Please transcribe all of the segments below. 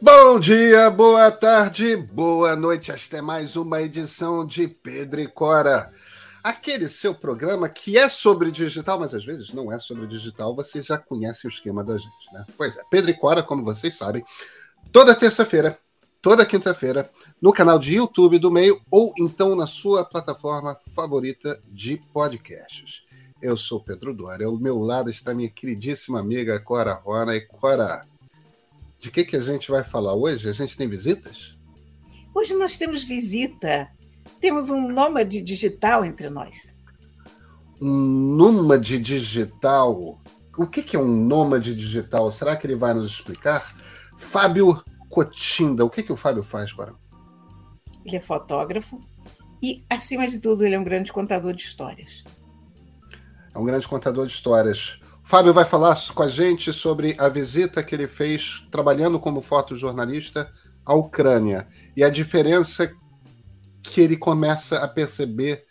Bom dia, boa tarde, boa noite. Esta é mais uma edição de Pedro e Cora. Aquele seu programa que é sobre digital, mas às vezes não é sobre digital, você já conhece o esquema da gente, né? Pois é, Pedro e Cora, como vocês sabem, toda terça-feira, toda quinta-feira, no canal de YouTube do Meio ou então na sua plataforma favorita de podcasts. Eu sou Pedro Dória, ao meu lado está minha queridíssima amiga Cora Rona. E Cora, de que, que a gente vai falar hoje? A gente tem visitas? Hoje nós temos visita. Temos um nômade digital entre nós. Um nômade digital? O que, que é um nômade digital? Será que ele vai nos explicar? Fábio Cotinda. O que, que o Fábio faz, Cora? Ele é fotógrafo e, acima de tudo, ele é um grande contador de histórias. É um grande contador de histórias. Fábio vai falar com a gente sobre a visita que ele fez trabalhando como fotojornalista à Ucrânia e a diferença que ele começa a perceber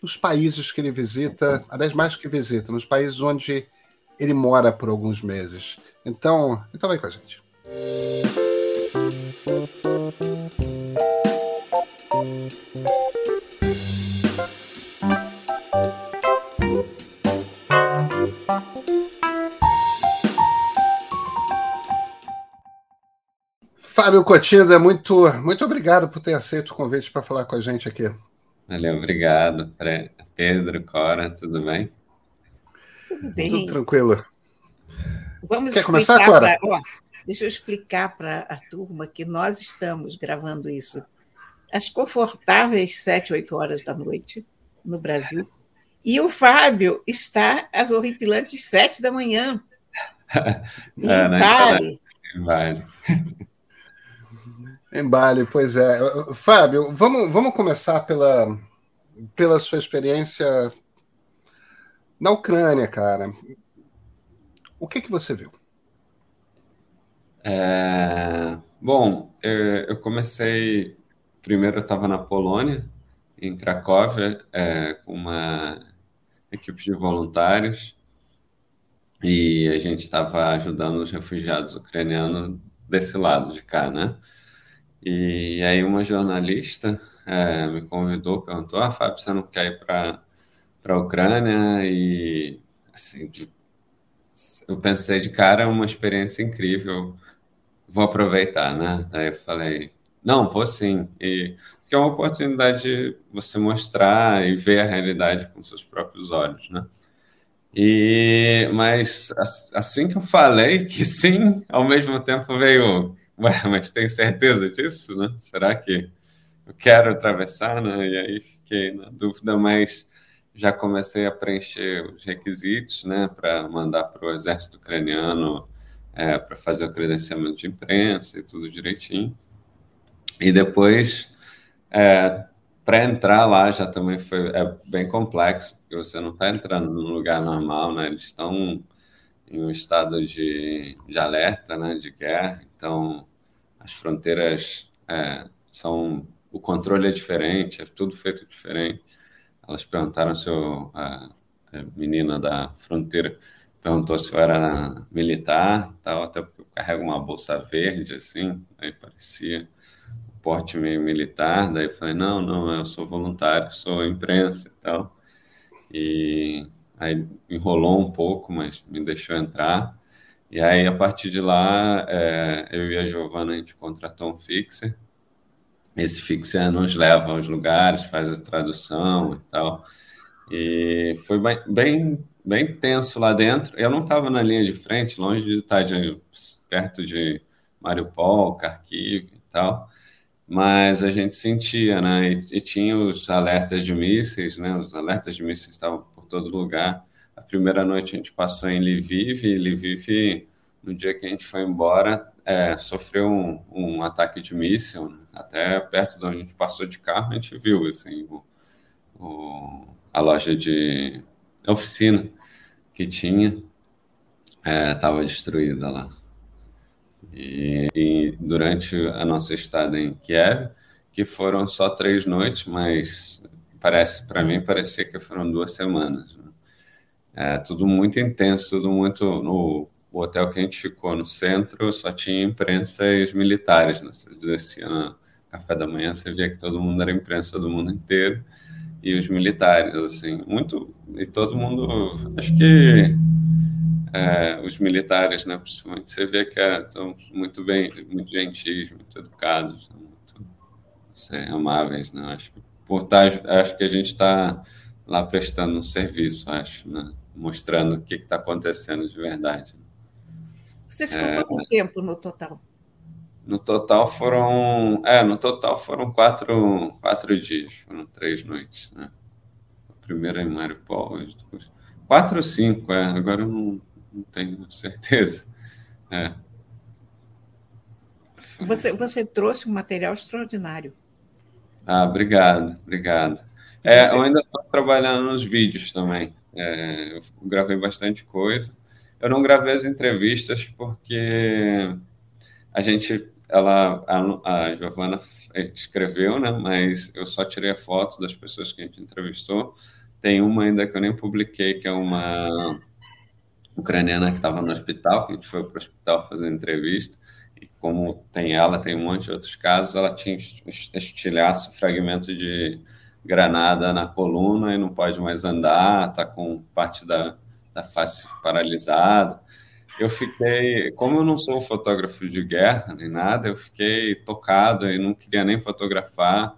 nos países que ele visita, aliás, mais que visita, nos países onde ele mora por alguns meses. Então, então vem com a gente. Fábio Cotinda, muito, muito obrigado por ter aceito o convite para falar com a gente aqui. Valeu, obrigado. Pedro, Cora, tudo bem? Tudo bem. Tudo tranquilo. Vamos Quer começar, Cora? Pra, ó, deixa eu explicar para a turma que nós estamos gravando isso às confortáveis sete, oito horas da noite no Brasil. E o Fábio está às horripilantes sete da manhã. Em é, né? Bali. Em Bali, pois é. Fábio, vamos, vamos começar pela, pela sua experiência na Ucrânia, cara. O que, que você viu? É, bom, eu, comecei. Primeiro, eu estava na Polônia, em Cracóvia, é, com uma equipe de voluntários, e a gente estava ajudando os refugiados ucranianos desse lado de cá, né? E aí uma jornalista é, me convidou, perguntou, ah, Fábio, você não quer ir para a Ucrânia? E assim, de, eu pensei de cara, uma experiência incrível, vou aproveitar, né? Aí eu falei, não, vou sim. E, porque é uma oportunidade de você mostrar e ver a realidade com seus próprios olhos, né? E, mas assim que eu falei que sim, ao mesmo tempo veio mas tem certeza disso, né? Será que eu quero atravessar, né? E aí fiquei na dúvida, mas já comecei a preencher os requisitos, né, para mandar para o exército ucraniano é, para fazer o credenciamento de imprensa e tudo direitinho. E depois, é, para entrar lá já também foi é bem complexo, porque você não está entrando num lugar normal, né? Eles estão em um estado de, de alerta, né, de guerra. Então, as fronteiras é, são o controle é diferente, é tudo feito diferente. Elas perguntaram se eu, a, a menina da fronteira perguntou se eu era militar, tal, até porque eu carrego uma bolsa verde assim, aí parecia porte meio militar. Daí eu falei não, não, eu sou voluntário, sou imprensa e tal. E aí enrolou um pouco, mas me deixou entrar. E aí, a partir de lá, é, eu e a Giovana, a gente contratou um fixer. Esse fixer nos leva aos lugares, faz a tradução e tal. E foi bem, bem, bem tenso lá dentro. Eu não estava na linha de frente, longe de estar de, perto de Mariupol, Kharkiv e tal, mas a gente sentia, né? E, e tinha os alertas de mísseis, né? Os alertas de mísseis estavam por todo lugar. A primeira noite a gente passou em Lviv, e Lviv, no dia que a gente foi embora, é, sofreu um, um, ataque de míssil, né? até perto de onde a gente passou de carro, a gente viu assim, o, o, a loja de oficina que tinha estava é, destruída lá. E, e, durante a nossa estada em Kiev, que foram só três noites, mas parece para mim parecia que foram duas semanas. Né? É tudo muito intenso, tudo muito. No o hotel que a gente ficou no centro só tinha imprensa e os militares. Né? Você descia no café da manhã, você via que todo mundo era imprensa do mundo inteiro e os militares, assim, muito e todo mundo, acho que é, os militares, né, principalmente, você vê que é, são muito bem, muito gentis, muito educados, né, muito sei, amáveis, né? Acho que por tá, acho que a gente está lá prestando um serviço, acho, né? mostrando o que está acontecendo de verdade. Você ficou é, quanto tempo no total? No total foram, é, no total foram quatro, quatro dias, foram três noites, né? A primeira em Maripol, depois quatro ou cinco, é, agora eu não, não tenho certeza. É. Você, você trouxe um material extraordinário. Ah, obrigado, obrigado. É, eu ainda estou trabalhando nos vídeos também. É, eu gravei bastante coisa. Eu não gravei as entrevistas porque a gente, ela, a, a Giovana escreveu, né? Mas eu só tirei a foto das pessoas que a gente entrevistou. Tem uma ainda que eu nem publiquei, que é uma ucraniana que estava no hospital, que a gente foi para o hospital fazer entrevista. E como tem ela, tem um monte de outros casos, ela tinha estilhaço, fragmento de granada na coluna e não pode mais andar, está com parte da, da face paralisada. Eu fiquei, como eu não sou fotógrafo de guerra nem nada, eu fiquei tocado e não queria nem fotografar,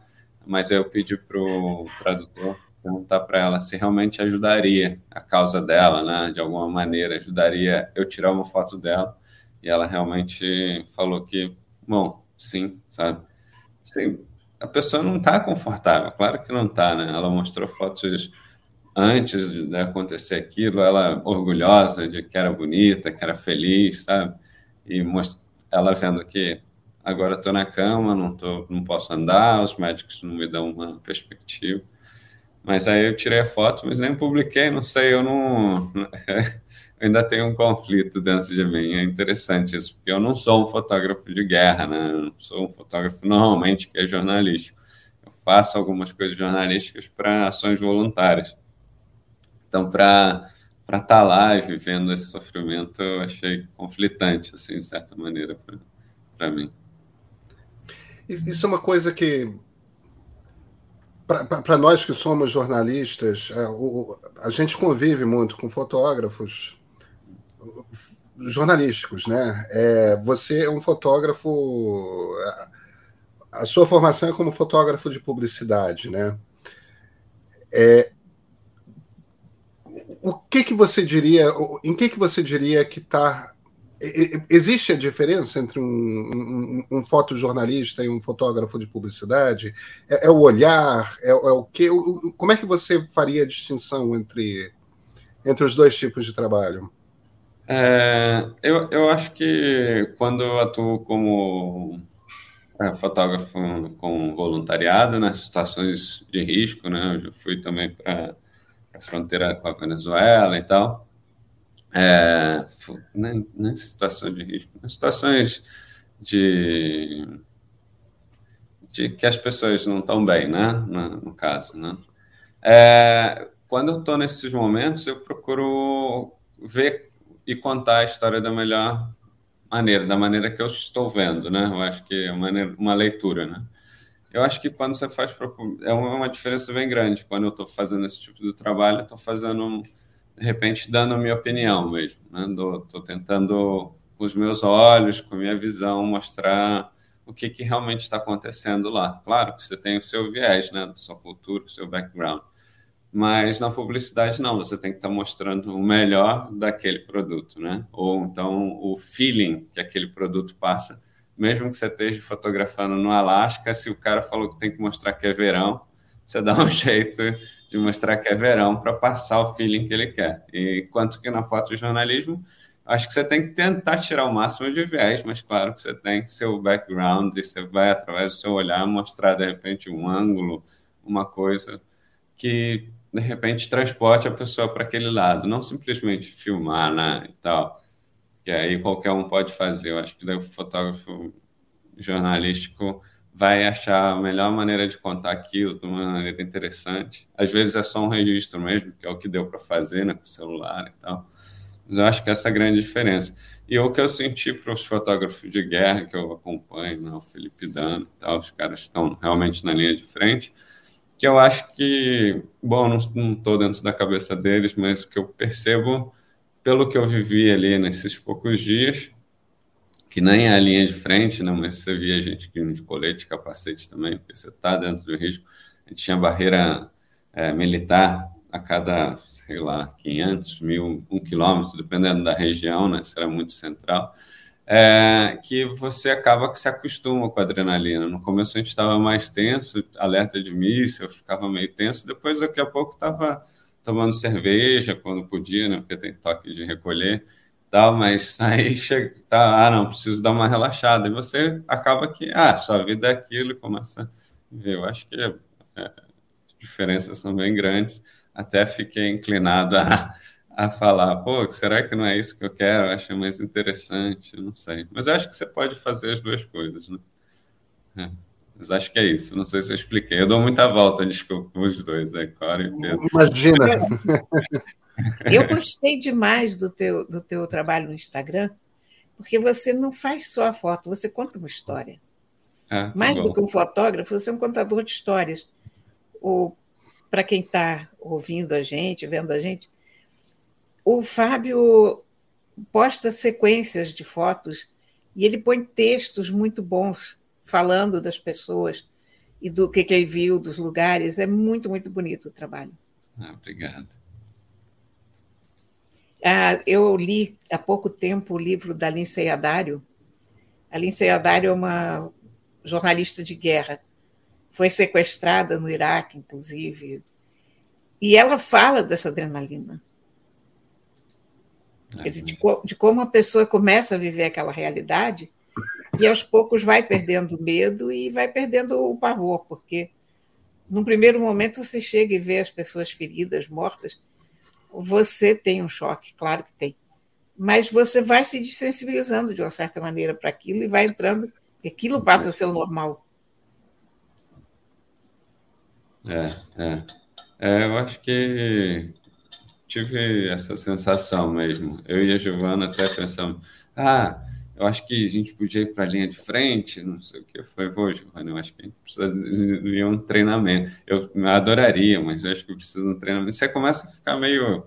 mas aí eu pedi para o tradutor perguntar para ela se realmente ajudaria a causa dela, né? De alguma maneira ajudaria eu tirar uma foto dela. E ela realmente falou que, bom, sim, sabe? Sim, a pessoa não está confortável, claro que não está, né? Ela mostrou fotos antes de acontecer aquilo, ela orgulhosa de que era bonita, que era feliz, sabe? E most... ela vendo que agora estou na cama, não, tô, não posso andar, os médicos não me dão uma perspectiva. Mas aí eu tirei a foto, mas nem publiquei, não sei, eu não. eu ainda tenho um conflito dentro de mim. É interessante isso, porque eu não sou um fotógrafo de guerra, né? Eu sou um fotógrafo normalmente que é jornalístico. Eu faço algumas coisas jornalísticas para ações voluntárias. Então, para para estar tá lá vivendo esse sofrimento, eu achei conflitante, assim, de certa maneira, para mim. Isso é uma coisa que para nós que somos jornalistas, é, a gente convive muito com fotógrafos jornalísticos, né? É, você é um fotógrafo, a sua formação é como fotógrafo de publicidade, né? É, o que que você diria, em que que você diria que está Existe a diferença entre um, um, um, fotojornalista e um fotógrafo de publicidade? É, é o olhar? É, é, o que? Como é que você faria a distinção entre, entre os dois tipos de trabalho? É, eu, eu acho que quando eu atuo como é, fotógrafo com voluntariado, nas situações de risco, né? Eu fui também para a fronteira com a Venezuela e tal é, nem, nem situação de risco, em situações de, de que as pessoas não estão bem, né? No, no caso, né? É, quando eu estou nesses momentos, eu procuro ver e contar a história da melhor maneira, da maneira que eu estou vendo, né? Eu acho que é uma, uma leitura, né? Eu acho que quando você faz é uma diferença bem grande. Quando eu estou fazendo esse tipo de trabalho, estou fazendo de repente dando a minha opinião mesmo. Estou né? tentando, com os meus olhos, com a minha visão, mostrar o que, que realmente está acontecendo lá. Claro que você tem o seu viés, né, da sua cultura, o seu background, mas na publicidade não, você tem que estar tá mostrando o melhor daquele produto, né? Ou então o feeling que aquele produto passa, mesmo que você esteja fotografando no Alasca, se o cara falou que tem que mostrar que é verão, você dá um jeito de mostrar que é verão para passar o feeling que ele quer. E quanto que na fotojornalismo, acho que você tem que tentar tirar o máximo de viés, mas claro que você tem seu background e você vai, através do seu olhar, mostrar de repente um ângulo, uma coisa que de repente transporte a pessoa para aquele lado, não simplesmente filmar né, e tal, que aí qualquer um pode fazer. Eu acho que o fotógrafo jornalístico vai achar a melhor maneira de contar aquilo de uma maneira interessante. Às vezes é só um registro mesmo, que é o que deu para fazer né, com o celular e tal. Mas eu acho que essa é a grande diferença. E o que eu senti para os fotógrafos de guerra que eu acompanho, né, o Felipe Dano e tal, os caras estão realmente na linha de frente, que eu acho que, bom, não estou dentro da cabeça deles, mas o que eu percebo, pelo que eu vivi ali nesses poucos dias, que nem é a linha de frente, né, mas você via gente que de colete, capacete também, porque você está dentro do risco. A gente tinha barreira é, militar a cada, sei lá, 500, mil, um quilômetro, dependendo da região, né? Será muito central. É, que você acaba que se acostuma com a adrenalina. No começo a gente estava mais tenso, alerta de míssil, eu ficava meio tenso, depois daqui a pouco estava tomando cerveja quando podia, né? Porque tem toque de recolher tal, mas aí chega, tá, ah, não, preciso dar uma relaxada. E você acaba que, ah, sua vida é aquilo e começa a ver. Eu acho que é, é, diferenças são bem grandes até fiquei inclinado a, a falar, pô, será que não é isso que eu quero? Eu acho mais interessante, não sei. Mas eu acho que você pode fazer as duas coisas, né? É. Mas acho que é isso. Não sei se eu expliquei. Eu dou muita volta, desculpa, os dois, é Cora e Pedro. Imagina! Eu gostei demais do teu, do teu trabalho no Instagram, porque você não faz só a foto, você conta uma história. Ah, Mais bom. do que um fotógrafo, você é um contador de histórias. Para quem está ouvindo a gente, vendo a gente, o Fábio posta sequências de fotos e ele põe textos muito bons falando das pessoas e do que, que ele viu, dos lugares. É muito, muito bonito o trabalho. Ah, obrigado. Ah, eu li há pouco tempo o livro da Lindsay Adário. A Lindsay Adário é uma jornalista de guerra foi sequestrada no Iraque, inclusive. E ela fala dessa adrenalina. Quer dizer, de, de como a pessoa começa a viver aquela realidade e aos poucos vai perdendo o medo e vai perdendo o pavor, porque num primeiro momento você chega e vê as pessoas feridas, mortas, você tem um choque, claro que tem. Mas você vai se desensibilizando de uma certa maneira para aquilo e vai entrando, e aquilo passa a ser o normal. É, é. é, eu acho que tive essa sensação mesmo. Eu e a Giovana até pensamos, ah, eu acho que a gente podia ir para a linha de frente, não sei o que. Eu falei, pô, Giovana, eu acho que a gente precisa de um treinamento. Eu adoraria, mas eu acho que precisa de um treinamento. Você começa a ficar meio,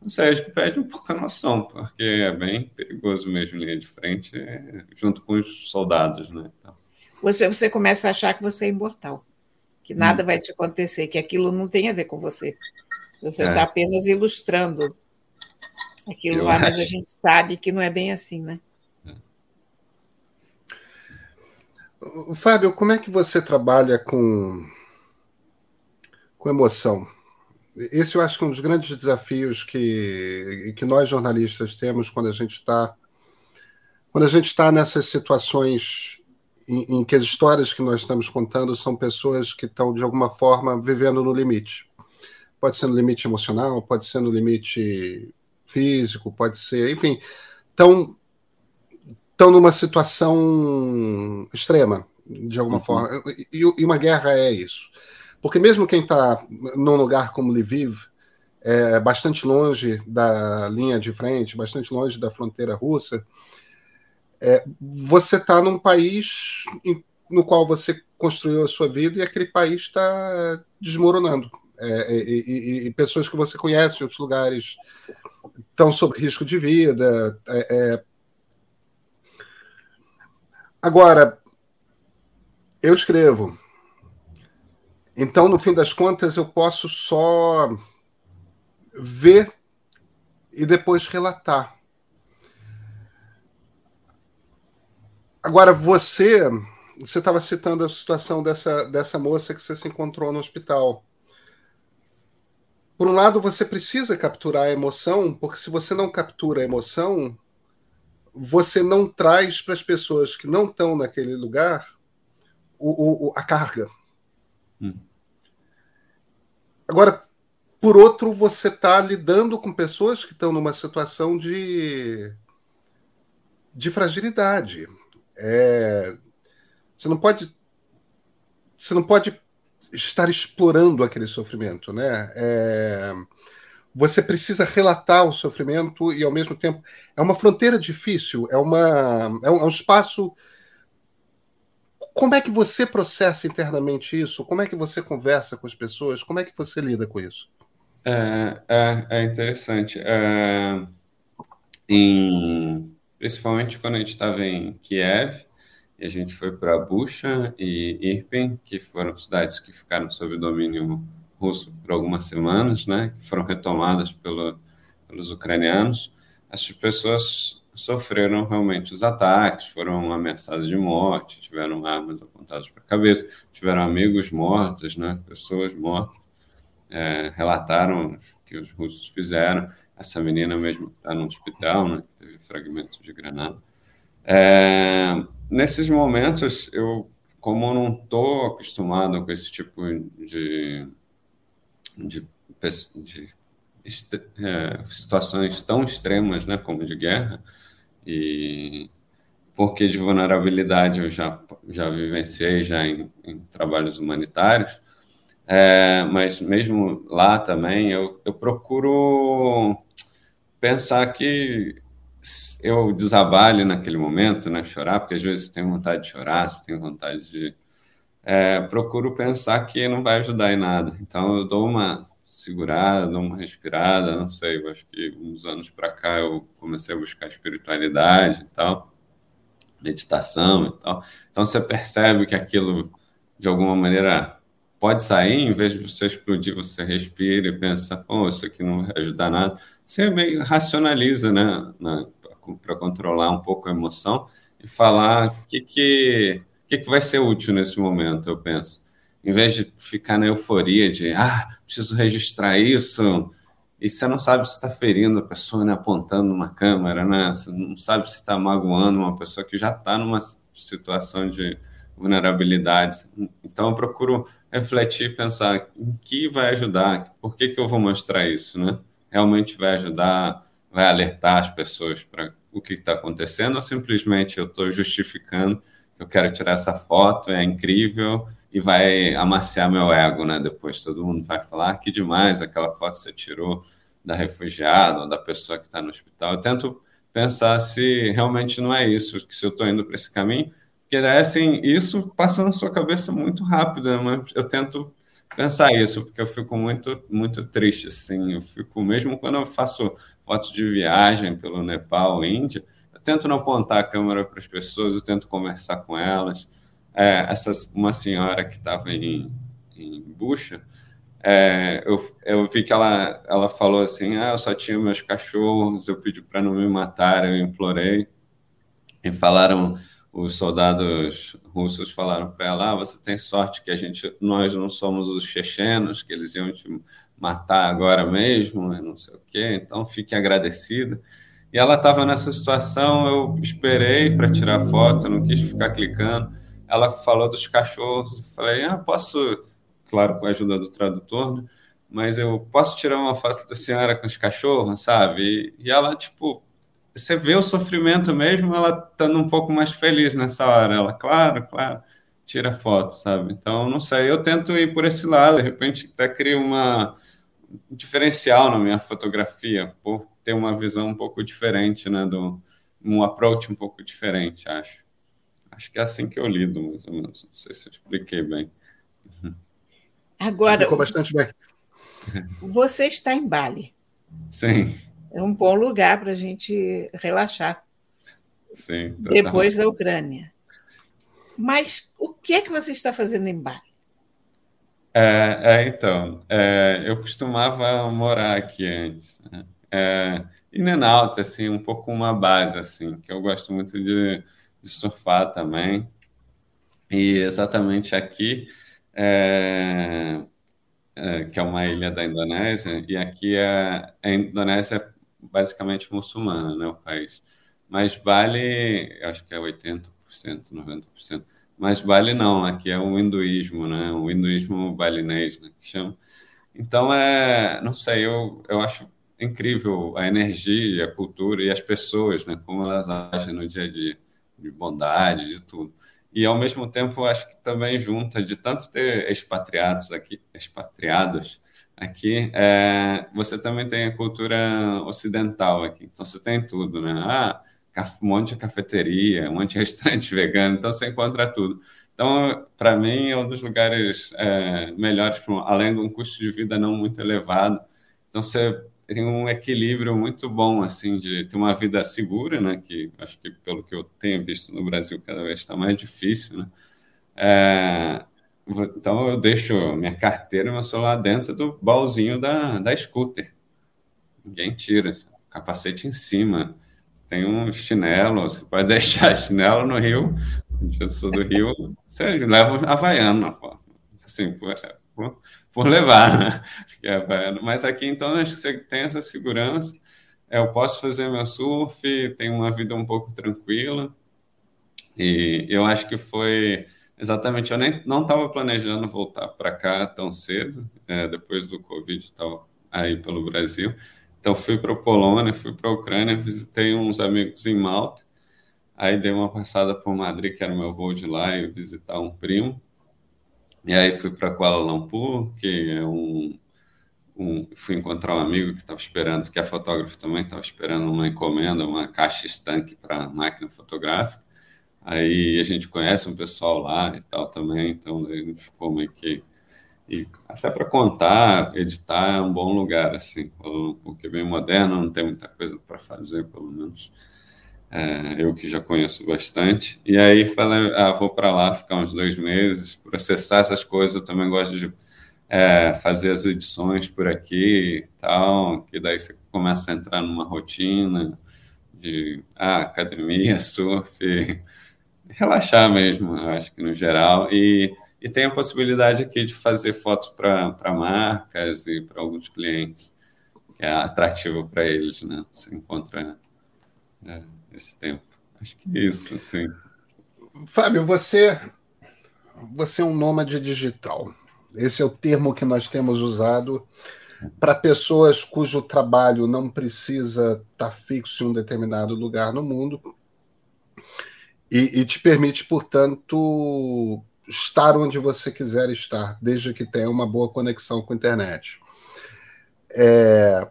não sei, acho que perde um pouco a noção, porque é bem perigoso mesmo linha de frente, é, junto com os soldados, né? Então. Você, você começa a achar que você é imortal que nada hum. vai te acontecer, que aquilo não tem a ver com você. Você está é. apenas ilustrando aquilo Eu lá, acho. mas a gente sabe que não é bem assim, né? Fábio, como é que você trabalha com, com emoção? Esse eu acho que é um dos grandes desafios que, que nós jornalistas temos quando a gente está quando a gente está nessas situações em, em, que as histórias que nós estamos contando são pessoas que estão, de alguma forma, vivendo no limite. Pode ser no limite emocional, pode ser no limite físico, pode ser, enfim, estão, estão numa situação extrema, de alguma uhum. forma. E, e, uma guerra é isso. Porque mesmo quem está num lugar como Lviv, é, bastante longe da linha de frente, bastante longe da fronteira russa, é, você está num país no qual você construiu a sua vida e aquele país está desmoronando. É, e, e, e, pessoas que você conhece em outros lugares estão sob risco de vida. É, é. Agora, eu escrevo. Então, no fim das contas, eu posso só ver e depois relatar. Agora, você você estava citando a situação dessa, dessa moça que você se encontrou no hospital. Por um lado, você precisa capturar a emoção, porque se você não captura a emoção, você não traz para as pessoas que não estão naquele lugar o, o, a carga. Hum. Agora, por outro, você está lidando com pessoas que estão numa situação de, de fragilidade. É, você não pode você não pode estar explorando aquele sofrimento, né? É, você precisa relatar o sofrimento e, ao mesmo tempo, é uma fronteira difícil, é, uma, é, um, é um espaço. Como é que você processa internamente isso? Como é que você conversa com as pessoas? Como é que você lida com isso? É, é, é interessante. É, em, principalmente quando a gente estava em Kiev, a gente foi para Bucha e Irpin, que foram cidades que ficaram sob domínio russo por algumas semanas, né, que foram retomadas pelo, pelos ucranianos. Essas pessoas sofreram realmente os ataques, foram ameaçadas de morte, tiveram armas apontadas para a cabeça, tiveram amigos mortos, né, pessoas mortas é, relataram que os russos fizeram. Essa menina mesmo está no hospital, né, que teve fragmentos de granada. É, nesses momentos, eu, como eu não estou acostumado com esse tipo de, de, de é, situações tão extremas, né, como de guerra, e porque de vulnerabilidade eu já, já vivenciei já em, em trabalhos humanitários, é, mas mesmo lá também, eu, eu procuro pensar que eu desabalho naquele momento, né, chorar, porque às vezes tem vontade de chorar, você tem vontade de. É, procuro pensar que não vai ajudar em nada. Então eu dou uma segurada, dou uma respirada, não sei, acho que uns anos para cá eu comecei a buscar espiritualidade e tal, meditação e tal. Então você percebe que aquilo, de alguma maneira, pode sair, em vez de você explodir, você respira e pensa, pô, isso aqui não vai ajudar nada. Você meio racionaliza, né, para controlar um pouco a emoção e falar o que, que, que, que vai ser útil nesse momento, eu penso. Em vez de ficar na euforia de, ah, preciso registrar isso, e você não sabe se está ferindo a pessoa, né, apontando uma câmera, né? Você não sabe se está magoando uma pessoa que já está numa situação de vulnerabilidades. Então, eu procuro refletir e pensar em que vai ajudar, por que, que eu vou mostrar isso, né? Realmente vai ajudar, vai alertar as pessoas para o que está acontecendo ou simplesmente eu estou justificando eu quero tirar essa foto, é incrível e vai amaciar meu ego, né? Depois todo mundo vai falar ah, que demais aquela foto que você tirou da refugiada ou da pessoa que está no hospital. Eu tento pensar se realmente não é isso, se eu estou indo para esse caminho, porque é assim, isso passa na sua cabeça muito rápido, né? mas eu tento pensar isso, porque eu fico muito, muito triste, assim, eu fico, mesmo quando eu faço fotos de viagem pelo Nepal, Índia, tento não apontar a câmera para as pessoas, eu tento conversar com elas. É, essas, uma senhora que estava em, em Bucha, é, eu, eu vi que ela, ela falou assim, ah, eu só tinha meus cachorros, eu pedi para não me matar, eu implorei, e falaram os soldados russos falaram para ela: ah, você tem sorte que a gente, nós não somos os chechenos, que eles iam te matar agora mesmo, não sei o quê, então fique agradecida. E ela estava nessa situação, eu esperei para tirar foto, não quis ficar clicando. Ela falou dos cachorros, eu falei: ah, posso, claro, com a ajuda do tradutor, né? mas eu posso tirar uma foto da senhora com os cachorros, sabe? E, e ela, tipo, você vê o sofrimento mesmo, ela estando um pouco mais feliz nessa hora. Ela, claro, claro, tira foto, sabe? Então, não sei, eu tento ir por esse lado, de repente até crio uma um diferencial na minha fotografia, ter uma visão um pouco diferente, né, do um approach um pouco diferente, acho. Acho que é assim que eu lido, mais ou menos. Não sei se eu expliquei bem. Agora, Ficou bastante bem. Você está em Bali. Sim é um bom lugar para a gente relaxar. Sim, depois da Ucrânia. Mas o que é que você está fazendo em Bali? É, é então, é, eu costumava morar aqui antes. Né? É, e Nenalta, assim, um pouco uma base, assim, que eu gosto muito de, de surfar também. E exatamente aqui, é, é, que é uma ilha da Indonésia, e aqui é, a Indonésia basicamente muçulmana, né, o país. Mas Bali, acho que é 80%, 90%. Mas Bali não, aqui é o hinduísmo, né, o hinduísmo balinês, né, que chama. Então, é, não sei, eu, eu acho incrível a energia, a cultura e as pessoas, né, como elas agem no dia a dia, de bondade, de tudo. E, ao mesmo tempo, acho que também junta de tanto ter expatriados aqui, expatriados aqui, é, você também tem a cultura ocidental aqui. Então, você tem tudo, né? Ah, um monte de cafeteria, um monte de restaurante vegano, então você encontra tudo. Então, para mim, é um dos lugares é, melhores, além de um custo de vida não muito elevado. Então, você tem um equilíbrio muito bom, assim, de ter uma vida segura, né? Que acho que, pelo que eu tenho visto no Brasil, cada vez está mais difícil, né? É, então, eu deixo minha carteira e meu celular dentro do baúzinho da, da scooter. Ninguém tira. Capacete em cima tem um chinelo, você pode deixar chinelo no Rio, eu sou do Rio, você leva Havaiano, pô. assim, por, por, por levar, né? Mas aqui, então, acho que você tem essa segurança, é, eu posso fazer meu surf, tenho uma vida um pouco tranquila, e eu acho que foi exatamente, eu nem não estava planejando voltar para cá tão cedo, é, depois do Covid tal, aí pelo Brasil, então fui para a Polônia, fui para a Ucrânia, visitei uns amigos em Malta. Aí dei uma passada por Madrid, que era meu voo de lá, e visitar um primo. E aí fui para Kuala Lumpur, que é um, um, fui encontrar um amigo que estava esperando, que é fotógrafo também, estava esperando uma encomenda, uma caixa estanque para máquina fotográfica. Aí a gente conhece um pessoal lá e tal também, então a gente ficou meio que e até para contar, editar é um bom lugar, assim, porque é bem moderno, não tem muita coisa para fazer, pelo menos. É, eu que já conheço bastante. E aí falei, ah, vou para lá ficar uns dois meses, processar essas coisas. Eu também gosto de é, fazer as edições por aqui e tal, que daí você começa a entrar numa rotina de ah, academia, surf, relaxar mesmo, acho que no geral. E e tem a possibilidade aqui de fazer fotos para marcas e para alguns clientes, é atrativo para eles, né? Você encontra é, esse tempo. Acho que é isso, assim. Fábio, você, você é um nômade digital. Esse é o termo que nós temos usado para pessoas cujo trabalho não precisa estar tá fixo em um determinado lugar no mundo e, e te permite, portanto, estar onde você quiser estar, desde que tenha uma boa conexão com a internet. É...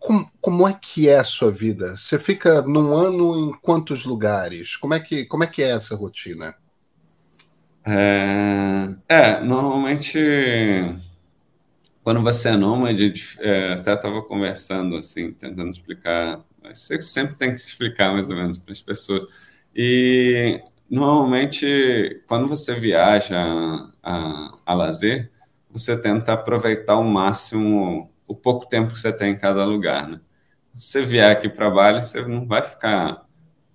Como, como, é que é a sua vida? Você fica num ano em quantos lugares? Como é que, como é, que é essa rotina? É, é normalmente quando você é nômade, é, até estava conversando assim, tentando explicar, você sempre tem que se explicar mais ou menos para as pessoas. E Normalmente, quando você viaja a, a lazer, você tenta aproveitar ao máximo o pouco tempo que você tem em cada lugar, né? Você vier aqui para Bali, você não vai ficar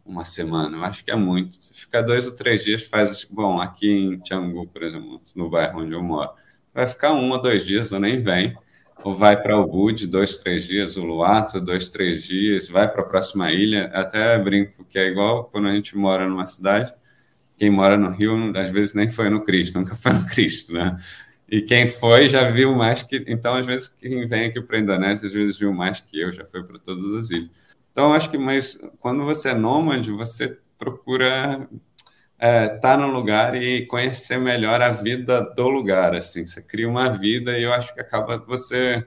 uma semana, eu acho que é muito. Você fica dois ou três dias, faz, bom, aqui em Canggu, por exemplo, no bairro onde eu moro, vai ficar um ou dois dias ou nem vem, ou vai para o Bud, dois, três dias, o Luato, dois, três dias, vai para a próxima ilha, até brinco que é igual quando a gente mora numa cidade, quem mora no Rio, às vezes nem foi no Cristo, nunca foi no Cristo, né? E quem foi já viu mais que. Então, às vezes, quem vem aqui para a Indonésia, às vezes viu mais que eu, já foi para todas as ilhas. Então, acho que, mas quando você é nômade, você procura estar é, tá no lugar e conhecer melhor a vida do lugar, assim. Você cria uma vida e eu acho que acaba você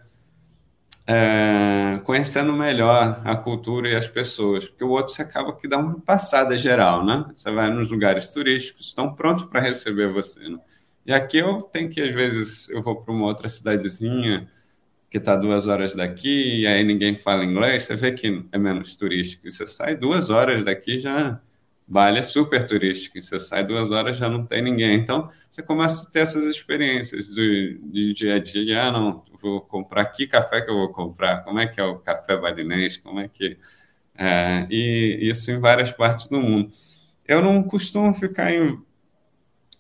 é, conhecendo melhor a cultura e as pessoas, porque o outro você acaba que dá uma passada geral, né? Você vai nos lugares turísticos, estão prontos para receber você, né? E aqui eu tenho que, às vezes, eu vou para uma outra cidadezinha que está duas horas daqui, e aí ninguém fala inglês, você vê que é menos turístico. E você sai duas horas daqui já Bali é super turístico, e você sai duas horas já não tem ninguém. Então, você começa a ter essas experiências de, de dia a dia. Ah, não, vou comprar que café que eu vou comprar? Como é que é o café balinês? Como é que... É, e isso em várias partes do mundo. Eu não costumo ficar em,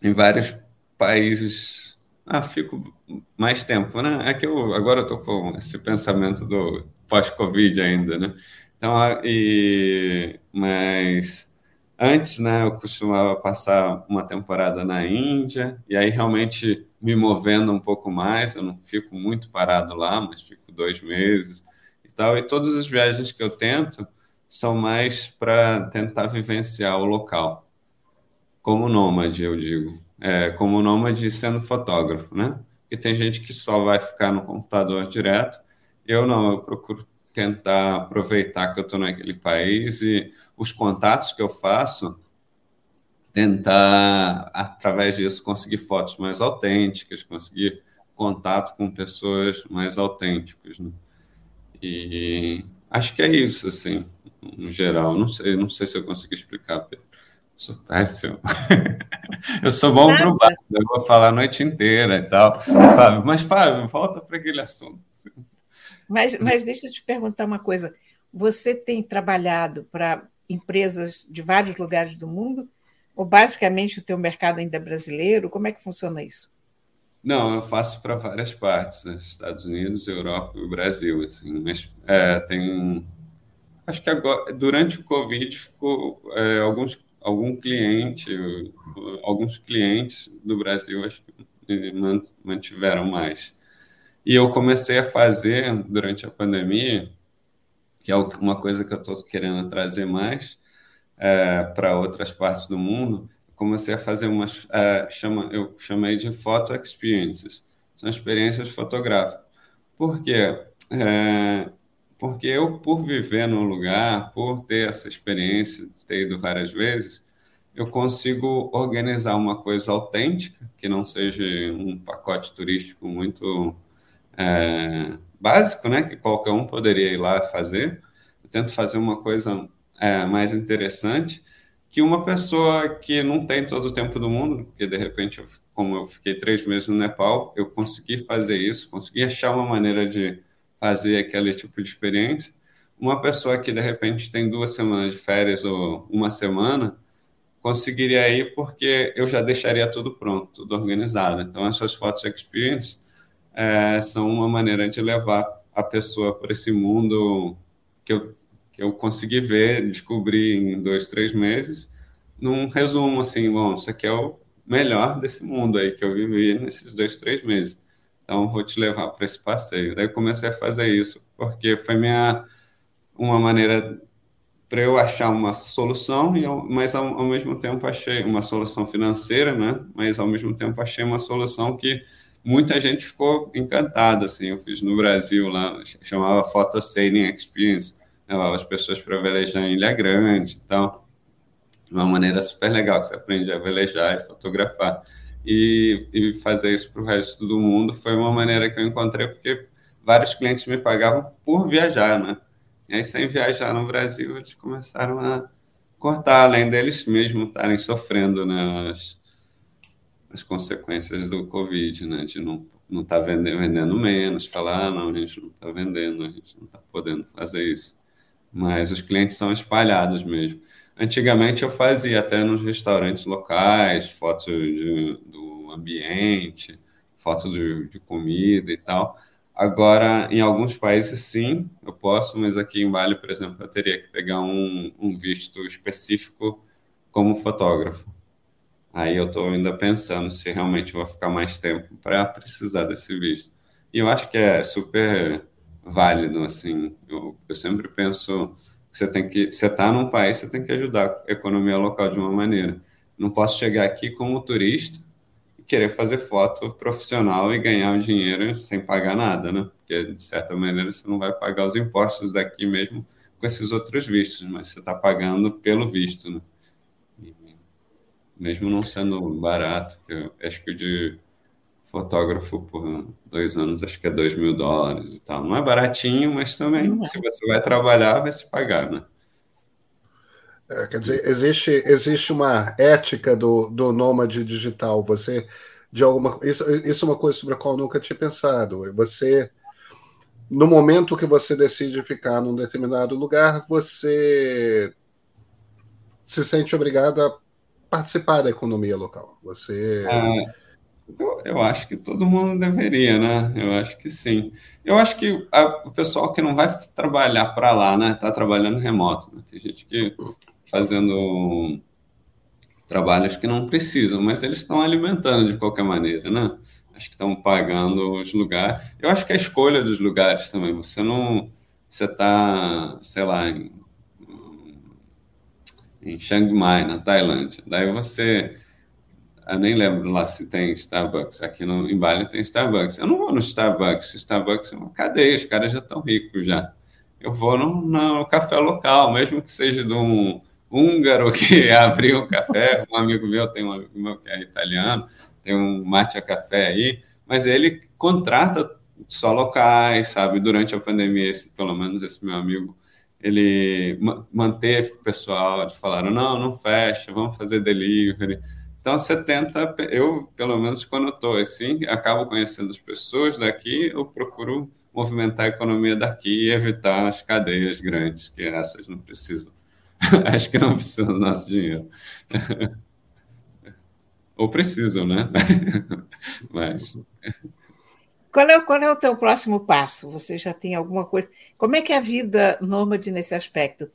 em vários países... Ah, fico mais tempo, né? É que eu agora estou com esse pensamento do pós-Covid ainda, né? Então, e, mas Antes, né, eu costumava passar uma temporada na Índia, e aí realmente me movendo um pouco mais, eu não fico muito parado lá, mas fico dois meses e tal. E todas as viagens que eu tento são mais para tentar vivenciar o local, como nômade, eu digo. É, como nômade sendo fotógrafo, né? e tem gente que só vai ficar no computador direto. Eu não, eu procuro tentar aproveitar que eu estou naquele país e os contatos que eu faço, tentar, através disso, conseguir fotos mais autênticas, conseguir contato com pessoas mais autênticas. Né? E acho que é isso, assim, no geral. Não sei, não sei se eu consegui explicar, Pedro. Sou péssimo. eu sou bom para o bar, eu vou falar a noite inteira e tal. Fábio, mas, Fábio, volta para aquele assunto. Mas, mas deixa eu te perguntar uma coisa. Você tem trabalhado para empresas de vários lugares do mundo? Ou basicamente o teu mercado ainda é brasileiro? Como é que funciona isso? Não, eu faço para várias partes, né? Estados Unidos, Europa e Brasil, assim. Mas é, tem, acho que agora durante o Covid ficou é, alguns algum cliente, alguns clientes do Brasil acho que mantiveram mais. E eu comecei a fazer durante a pandemia, que é uma coisa que eu estou querendo trazer mais é, para outras partes do mundo, comecei a fazer umas, é, chama, eu chamei de photo experiences, são experiências fotográficas. Por quê? É, porque eu, por viver no lugar, por ter essa experiência ter ido várias vezes, eu consigo organizar uma coisa autêntica, que não seja um pacote turístico muito é, básico, né, que qualquer um poderia ir lá fazer. Eu tento fazer uma coisa é, mais interessante que uma pessoa que não tem todo o tempo do mundo, porque de repente, eu, como eu fiquei três meses no Nepal, eu consegui fazer isso, consegui achar uma maneira de fazer aquele tipo de experiência. Uma pessoa que de repente tem duas semanas de férias ou uma semana, conseguiria ir porque eu já deixaria tudo pronto, tudo organizado. Então, essas fotos experience é, são uma maneira de levar a pessoa para esse mundo que eu, que eu consegui ver, descobrir em dois, três meses, num resumo assim, bom, isso aqui é o melhor desse mundo aí que eu vivi nesses dois, três meses. Então, vou te levar para esse passeio. Daí comecei a fazer isso, porque foi minha uma maneira para eu achar uma solução, e eu, mas ao, ao, mesmo tempo achei uma solução financeira, né? Mas ao mesmo tempo achei uma solução que muita gente ficou encantada, assim. Eu fiz no Brasil lá, chamava Photo Sailing Experience, levava as pessoas para velejar em Ilha Grande e tal. Uma maneira super legal que você aprende a velejar e fotografar e, e fazer isso para o resto do mundo foi uma maneira que eu encontrei, porque vários clientes me pagavam por viajar, né? E aí, sem viajar no Brasil, eles começaram a cortar, além deles mesmo estarem sofrendo né, as, as consequências do Covid, né? De não não estar tá vendendo, vendendo menos, falar, ah, não, a gente não está vendendo, a gente não está podendo fazer isso. Mas os clientes são espalhados mesmo. Antigamente eu fazia até nos restaurantes locais, fotos do ambiente, fotos de, de comida e tal. Agora, em alguns países, sim, eu posso, mas aqui em Bali, por exemplo, eu teria que pegar um, um visto específico como fotógrafo. Aí eu estou ainda pensando se realmente vou ficar mais tempo para precisar desse visto. E eu acho que é super válido, assim. Eu, eu sempre penso você tem que, você está num país, você tem que ajudar a economia local de uma maneira. Não posso chegar aqui como turista e querer fazer foto profissional e ganhar um dinheiro sem pagar nada, né? Porque de certa maneira você não vai pagar os impostos daqui mesmo com esses outros vistos, mas você está pagando pelo visto, né? Mesmo não sendo barato, eu acho que o de fotógrafo por dois anos, acho que é dois mil dólares e tal. Não é baratinho, mas também, é. se você vai trabalhar, vai se pagar, né? É, quer dizer, existe, existe uma ética do, do nômade digital. Você, de alguma isso, isso é uma coisa sobre a qual eu nunca tinha pensado. Você, no momento que você decide ficar num determinado lugar, você se sente obrigado a participar da economia local. Você. É eu, eu, acho que todo mundo deveria, né? Eu acho que sim. Eu acho que a, o pessoal que não vai trabalhar para lá, né? Está trabalhando remoto. Né? Tem gente que fazendo trabalhos que não precisam, mas eles estão alimentando de qualquer maneira, né? Acho que estão pagando os lugares. Eu acho que a escolha dos lugares também. Você não. Você está, sei lá, em, em Chiang Mai, na Tailândia. Daí você Eu nem lembro lá se tem Starbucks. Aqui no, em Bali tem Starbucks. Eu não vou no Starbucks. Starbucks é uma cadeia, os caras já estão ricos já. Eu vou no, no café local, mesmo que seja de um húngaro que abriu um café. Um amigo meu tem um amigo meu que é italiano, tem um mate a café aí, mas ele contrata só locais, sabe? Durante a pandemia, esse, pelo menos esse meu amigo, ele manteve o pessoal, de falaram, não, não fecha, vamos fazer delivery. Então, você tenta, eu, pelo menos quando estou assim, acabo conhecendo as pessoas daqui, eu procuro movimentar a economia daqui e evitar as cadeias grandes, que essas não precisam. Acho que não precisam do nosso dinheiro. Ou precisam, né? Mas. Qual é, qual é o teu próximo passo? Você já tem alguma coisa? Como é que é a vida nômade nesse aspecto?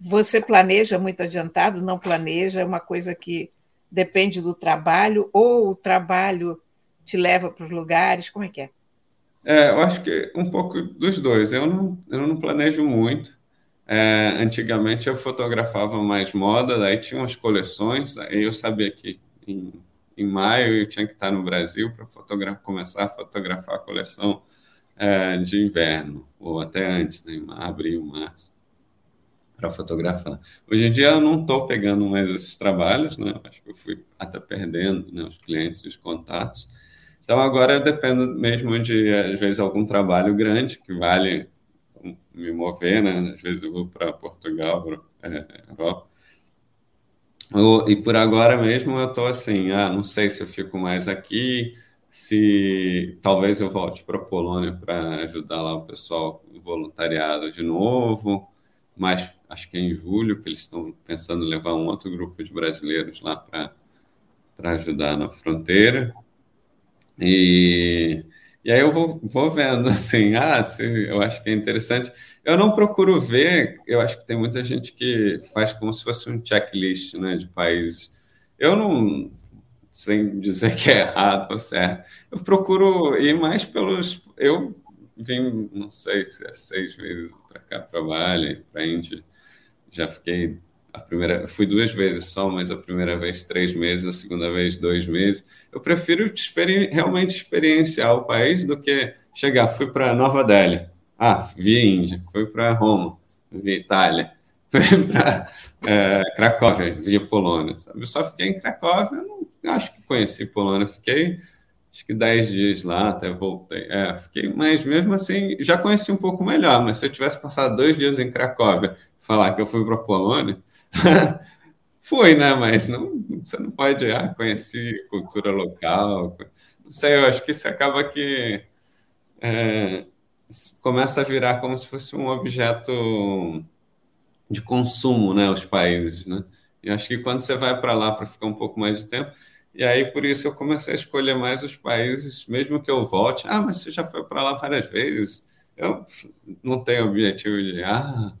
Você planeja muito adiantado? Não planeja? É uma coisa que depende do trabalho ou o trabalho te leva para os lugares? Como é que é? É, eu acho que um pouco dos dois. Eu não, eu não planejo muito. É, antigamente eu fotografava mais moda, daí tinha umas coleções, aí eu sabia que em em maio eu tinha que estar no Brasil para começar a fotografar a coleção é, de inverno, ou até antes, né, abril, março, para fotografar. Hoje em dia eu não estou pegando mais esses trabalhos, né, acho que eu fui até perdendo né, os clientes os contatos. Então agora eu dependo mesmo de, às vezes, algum trabalho grande que vale me mover, né? Às vezes eu vou para Portugal, é, Europa, e por agora mesmo eu estou assim, ah, não sei se eu fico mais aqui, se talvez eu volte para a Polônia para ajudar lá o pessoal voluntariado de novo, mas acho que é em julho que eles estão pensando levar um outro grupo de brasileiros lá para ajudar na fronteira. E e aí eu vou, vou vendo assim, ah, sim, eu acho que é interessante. Eu não procuro ver, eu acho que tem muita gente que faz como se fosse um checklist né, de países. Eu não, sem dizer que é errado ou certo, eu procuro ir mais pelos. Eu vim, não sei se é seis vezes para cá, para Vale, para Índia, já fiquei a primeira, fui duas vezes só, mas a primeira vez três meses, a segunda vez dois meses. Eu prefiro experi realmente experienciar o país do que chegar. Fui para Nova Delhi, ah, vi Índia, fui para Roma, vi Itália, fui para é, Cracóvia, vi Polônia. Sabe? Eu só fiquei em Cracóvia, não acho que conheci Polônia, fiquei acho que dez dias lá, até voltei. É, fiquei, mas mesmo assim, já conheci um pouco melhor. Mas se eu tivesse passado dois dias em Cracóvia, falar que eu fui para Polônia, Foi, né? Mas não, você não pode ah, conhecer cultura local. Não sei, eu acho que isso acaba que é, começa a virar como se fosse um objeto de consumo, né? Os países, né? E acho que quando você vai para lá para ficar um pouco mais de tempo, e aí por isso eu comecei a escolher mais os países, mesmo que eu volte. Ah, mas você já foi para lá várias vezes. Eu não tenho objetivo de ah,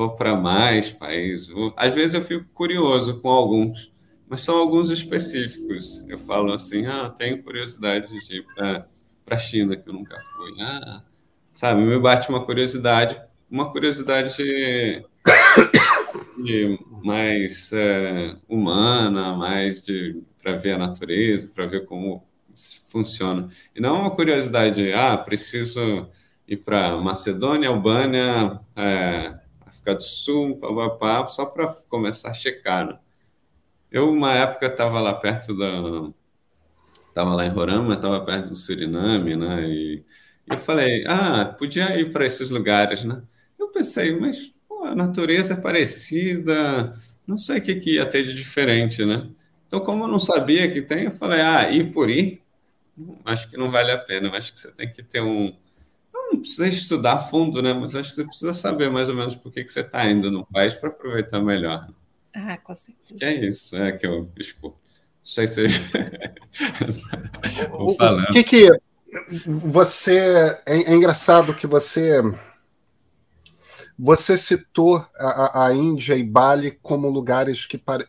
vou para mais países. Às vezes eu fico curioso com alguns, mas são alguns específicos. Eu falo assim, ah, tenho curiosidade de ir para a China, que eu nunca fui. Ah, sabe, me bate uma curiosidade, uma curiosidade de, de mais é, humana, mais de para ver a natureza, para ver como funciona. E não uma curiosidade de, ah, preciso ir para Macedônia, Albânia, é, África do Sul, papapá, só para começar a checar. Né? Eu, uma época, estava lá perto da. Estava lá em Roraima, estava perto do Suriname, né? E, eu falei, ah, podia ir para esses lugares, né? Eu pensei, mas pô, a natureza é parecida, não sei o que, que ia ter de diferente, né? Então, como eu não sabia que tem, eu falei, ah, ir por ir, acho que não vale a pena, acho que você tem que ter um, não precisa estudar a fundo, né? Mas acho que você precisa saber mais ou menos por que, que você está indo no país para aproveitar melhor. Ah, com certeza. É isso, é que eu desculpa. Não sei se Vou falando. O que que você é, é engraçado que você você citou a, a, Índia e Bali como lugares que pare...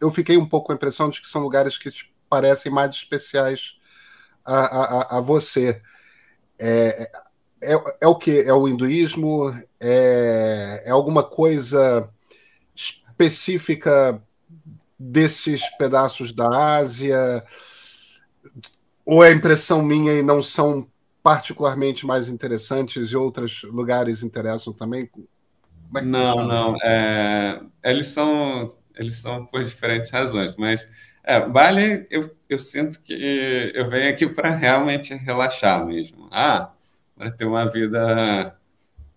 eu fiquei um pouco com a impressão de que são lugares que parecem mais especiais a, a, a você. É, é, é o que? É o hinduísmo? É, é alguma coisa específica desses pedaços da Ásia? Ou é impressão minha e não são particularmente mais interessantes e outros lugares interessam também? É não, não. É, eles são eles são por diferentes razões, mas é, Bali eu, eu sinto que eu venho aqui para realmente relaxar mesmo. Ah, para ter uma vida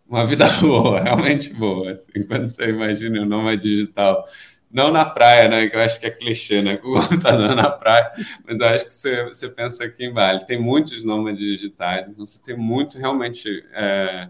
uma vida boa, realmente boa. Assim, quando você imagina o nome digital, não na praia, né? Que eu acho que é clichê, né? Com o computador na praia, mas eu acho que você, você pensa aqui em Bali. Tem muitos nômades digitais, então você tem muito realmente é,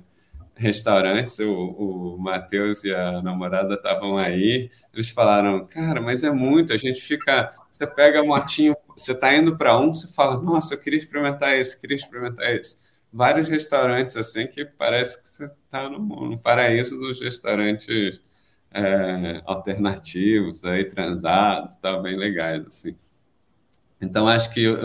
restaurantes. O, o Matheus e a namorada estavam aí, eles falaram, cara, mas é muito, a gente fica. Você pega a motinho, você está indo para um, você fala, nossa, eu queria experimentar esse, queria experimentar esse vários restaurantes assim que parece que você está no, no, paraíso dos restaurantes é, alternativos, aí transados, tá bem legais assim. Então acho que eu,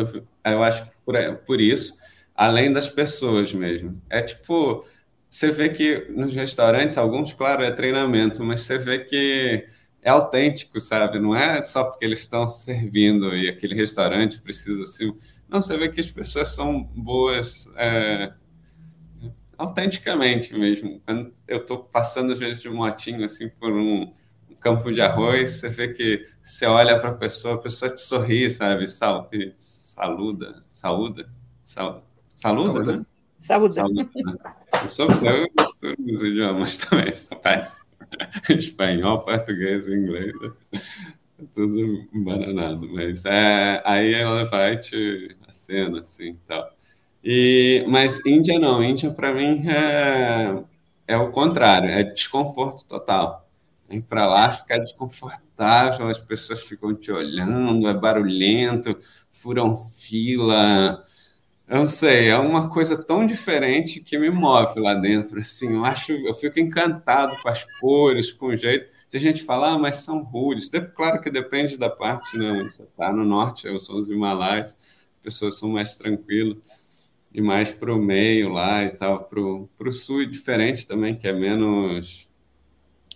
eu acho que por, por isso, além das pessoas mesmo, é tipo você vê que nos restaurantes alguns, claro, é treinamento, mas você vê que é autêntico, sabe? Não é só porque eles estão servindo e aquele restaurante precisa assim não, você vê que as pessoas são boas é, autenticamente mesmo. Quando eu estou passando, às vezes, de um motinho, assim, por um, um campo de arroz, você vê que você olha para a pessoa, a pessoa te sorri, sabe? Sal, saluda, saúda, sal, saluda, saúda. né? Saúda. saúda né? Eu sou eu misturo os idiomas também, só faz espanhol, português inglês. Tudo embananado, mas é, aí ela vai te a cena, assim, tal. E, mas Índia não, Índia para mim é, é o contrário, é desconforto total. Ir para lá ficar desconfortável, as pessoas ficam te olhando, é barulhento, furam fila, eu não sei, é uma coisa tão diferente que me move lá dentro, assim, eu acho, eu fico encantado com as cores, com o jeito, tem gente que fala, ah, mas são rudes. Claro que depende da parte, né? Você está no norte, eu sou os Himalaias, pessoas são mais tranquilas. E mais para o meio lá e tal. Para o sul, diferente também, que é menos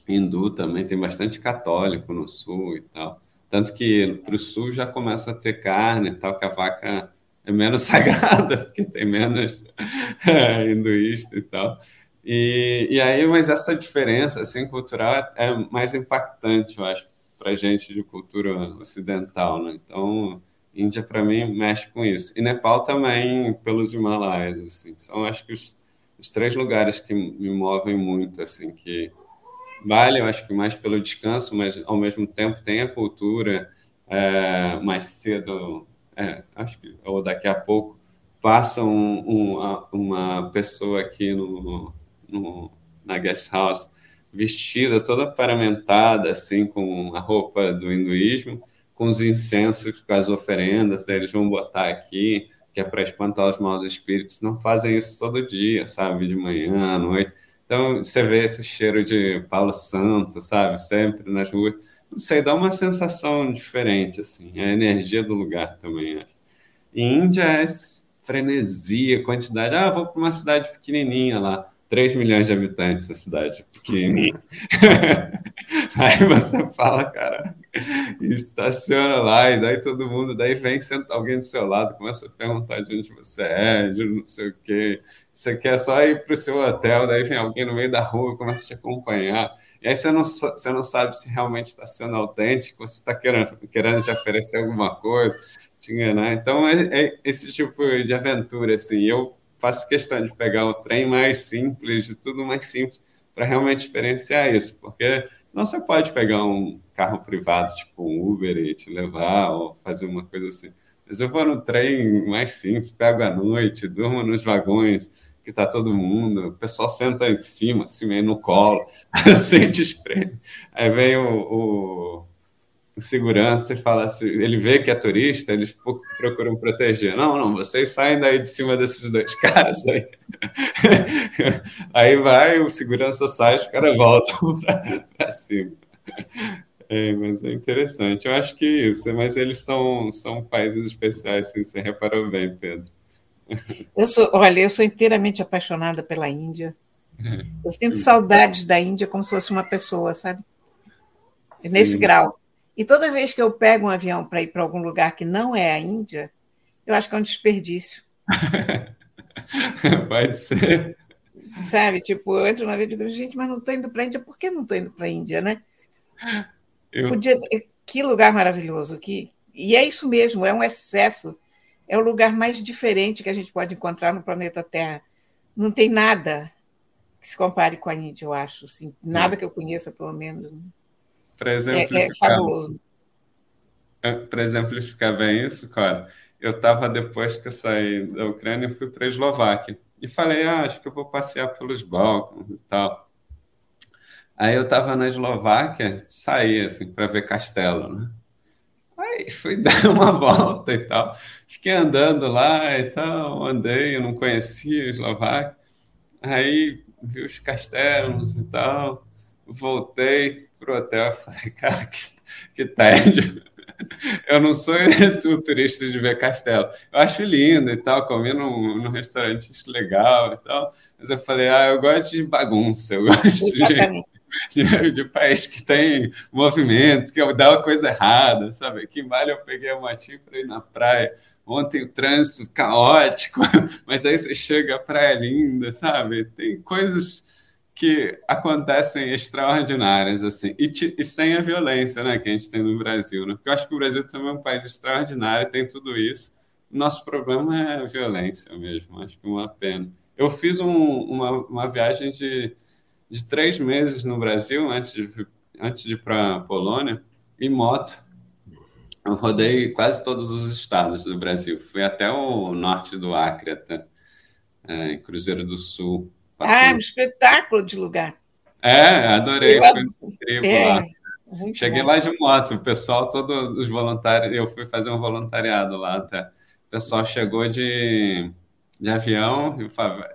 hindu também. Tem bastante católico no sul e tal. Tanto que para o sul já começa a ter carne e tal, que a vaca é menos sagrada, porque tem menos é, hinduísta e tal. E, e aí, mas essa diferença assim, cultural é mais impactante, eu acho, para gente de cultura ocidental. Né? Então, Índia, para mim, mexe com isso. E Nepal também, pelos Himalaias. Assim. São, acho que, os, os três lugares que me movem muito. assim que Bali, eu acho que mais pelo descanso, mas ao mesmo tempo tem a cultura é, mais cedo, é, acho que, ou daqui a pouco, passa um, um, uma pessoa aqui no, no, na guest house, vestida toda paramentada, assim, com a roupa do hinduísmo, com os incensos, com as oferendas, daí eles vão botar aqui, que é para espantar os maus espíritos. Não fazem isso todo dia, sabe? De manhã, à noite. Então, você vê esse cheiro de Paulo Santo, sabe? Sempre nas ruas. Não sei, dá uma sensação diferente, assim. A energia do lugar também, acho. E Índia é frenesia, quantidade. Ah, vou para uma cidade pequenininha lá. 3 milhões de habitantes, a cidade pequenininha. aí você fala, cara, estaciona lá, e daí todo mundo, daí vem senta alguém do seu lado, começa a perguntar de onde você é, de não sei o quê. Você quer só ir para o seu hotel, daí vem alguém no meio da rua, começa a te acompanhar. E aí você não, você não sabe se realmente está sendo autêntico, se está querendo, querendo te oferecer alguma coisa, te enganar. Então, é, é esse tipo de aventura, assim. Eu faço questão de pegar o trem mais simples, de tudo mais simples, para realmente experienciar isso, porque senão você pode pegar um carro privado, tipo um Uber, e te levar, ou fazer uma coisa assim. Mas eu vou no trem mais simples, pego à noite, durmo nos vagões, que tá todo mundo, o pessoal senta em cima, assim, meio no colo, sente espreme. Aí vem o, o segurança e fala assim, ele vê que é turista, eles procuram proteger. Não, não, vocês saem daí de cima desses dois caras aí. aí vai, o segurança sai, os caras voltam para cima. É, mas é interessante. Eu acho que isso, mas eles são, são países especiais, assim, você reparou bem, Pedro. Eu sou, olha, eu sou inteiramente apaixonada pela Índia. Eu sinto Sim. saudades da Índia como se fosse uma pessoa, sabe? Nesse Sim. grau. E toda vez que eu pego um avião para ir para algum lugar que não é a Índia, eu acho que é um desperdício. Pode ser. Sabe, tipo, eu entro na vida e digo, gente, mas não estou indo para a Índia, por que não estou indo para a Índia, né? Eu... Podia... Que lugar maravilhoso, que... e é isso mesmo, é um excesso, é o lugar mais diferente que a gente pode encontrar no planeta Terra. Não tem nada que se compare com a Índia, eu acho, assim, nada que eu conheça, pelo menos. Para exemplificar, é, é fabuloso. É, para exemplificar bem isso, cara, eu estava depois que eu saí da Ucrânia, fui para a Eslováquia e falei, ah, acho que eu vou passear pelos Balcãs e tal. Aí eu estava na Eslováquia, saí assim para ver castelo, né? Aí fui dar uma volta e tal. Fiquei andando lá e tal, andei, eu não conhecia Eslováquia. Aí vi os castelos e tal, voltei pro hotel, falei, cara, que, que tédio. Eu não sou turista de ver castelo. Eu acho lindo e tal, comi num, num restaurante legal e tal. Mas eu falei, ah, eu gosto de bagunça, eu gosto de, de, de, país que tem movimento, que dá uma coisa errada, sabe? Aqui em eu peguei a motinho para ir na praia. Ontem o trânsito caótico, mas aí você chega, a praia é linda, sabe? Tem coisas que acontecem extraordinárias, assim, e, e, sem a violência, né, que a gente tem no Brasil, né? Porque eu acho que o Brasil também é um país extraordinário, tem tudo isso. Nosso problema é a violência mesmo, acho que é uma pena. Eu fiz um, uma, uma viagem de, de três meses no Brasil, antes de, antes de ir para a Polônia, em moto. Eu rodei quase todos os estados do Brasil. Fui até o norte do Acre, até é, Cruzeiro do Sul. Passei. Ah, é um espetáculo de lugar. É, adorei, foi incrível é, lá. Cheguei bom. lá de moto, o pessoal, todos os voluntários, eu fui fazer um voluntariado lá até. O pessoal chegou de, de avião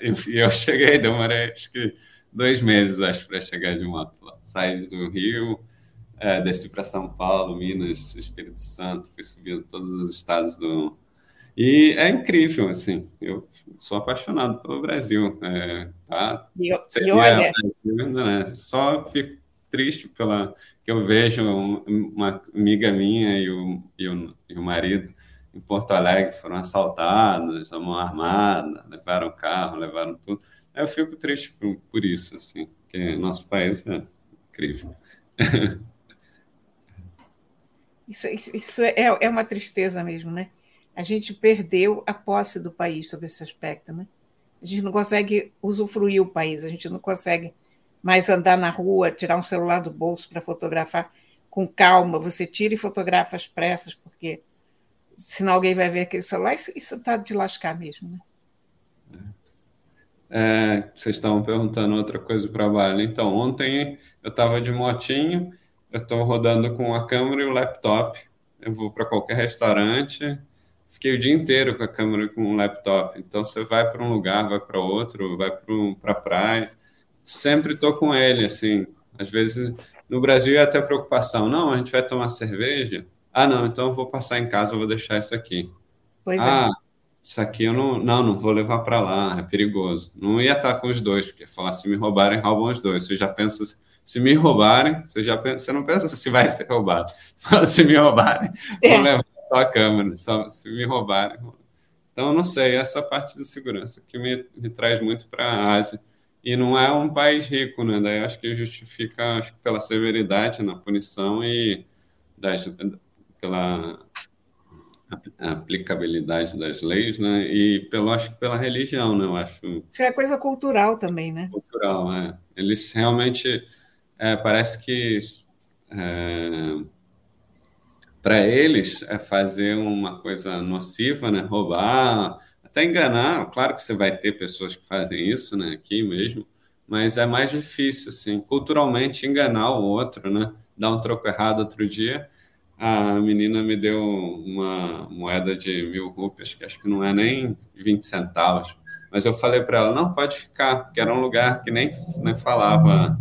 e eu cheguei, demorei acho que dois meses, acho, para chegar de moto lá. Saí do Rio, é, desci para São Paulo, Minas, Espírito Santo, fui subindo todos os estados do, e é incrível, assim, eu sou apaixonado pelo Brasil. É, tá? E, olha... Brasil, né? Só fico triste pela que eu vejo uma amiga minha e o, e o, e o marido em Porto Alegre foram assaltados, a mão armada, levaram o carro, levaram tudo. Eu fico triste por, por isso, assim, porque nosso país é incrível. Isso, isso é, é uma tristeza mesmo, né? a gente perdeu a posse do país sobre esse aspecto. Né? A gente não consegue usufruir o país, a gente não consegue mais andar na rua, tirar um celular do bolso para fotografar com calma. Você tira e fotografa às pressas, porque senão alguém vai ver aquele celular. Isso está de lascar mesmo. Né? É, vocês estavam perguntando outra coisa para Bali. Então, ontem eu estava de motinho, eu estou rodando com a câmera e o laptop. Eu vou para qualquer restaurante, fiquei o dia inteiro com a câmera e com o laptop. Então você vai para um lugar, vai para outro, vai para a praia. Sempre estou com ele, assim. Às vezes no Brasil é até preocupação. Não, a gente vai tomar cerveja. Ah, não, então eu vou passar em casa, eu vou deixar isso aqui. Pois ah, é. Isso aqui eu não, não, não vou levar para lá, é perigoso. Não ia estar com os dois, porque falar se me roubarem, roubam os dois. Você já pensa se me roubarem, você já pensa, você não pensa se vai ser roubado. se me roubarem, é. vou levar só a câmera, só se me roubarem. Então, não sei, essa parte de segurança que me, me traz muito para a Ásia. E não é um país rico, né? Daí acho que justifica acho, pela severidade na punição e das, pela aplicabilidade das leis, né? E pelo acho que pela religião, né? Eu acho. Isso é coisa cultural também, né? Cultural, é. Eles realmente é, parece que é, para eles é fazer uma coisa nociva, né? Roubar, até enganar. Claro que você vai ter pessoas que fazem isso, né? Aqui mesmo, mas é mais difícil, assim, culturalmente enganar o outro, né? Dar um troco errado outro dia. A menina me deu uma moeda de mil rupias, que acho que não é nem 20 centavos. Mas eu falei para ela, não, pode ficar, porque era um lugar que nem, nem falava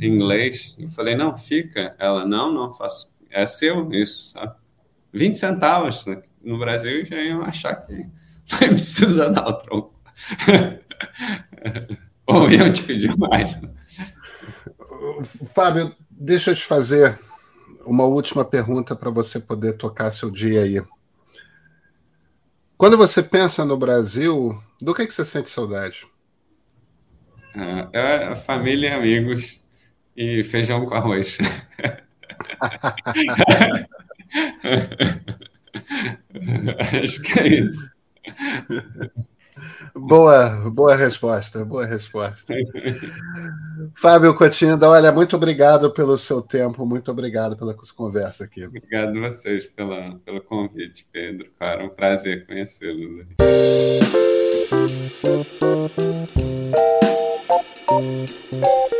inglês. Eu falei, não, fica. Ela, não, não, faço. É seu isso, sabe? 20 centavos. Né? No Brasil já iam achar que não precisa dar o troco. Ou iam te pedir mais. Fábio, deixa eu te fazer uma última pergunta para você poder tocar seu dia aí. Quando você pensa no Brasil, do que, que você sente saudade? É, é família e amigos e feijão com arroz. Acho que é isso. Boa, boa resposta, boa resposta. Fábio Cotinda, olha, muito obrigado pelo seu tempo, muito obrigado pela conversa aqui. Obrigado a vocês pela, pelo convite, Pedro. Cara, um prazer conhecê-los. Música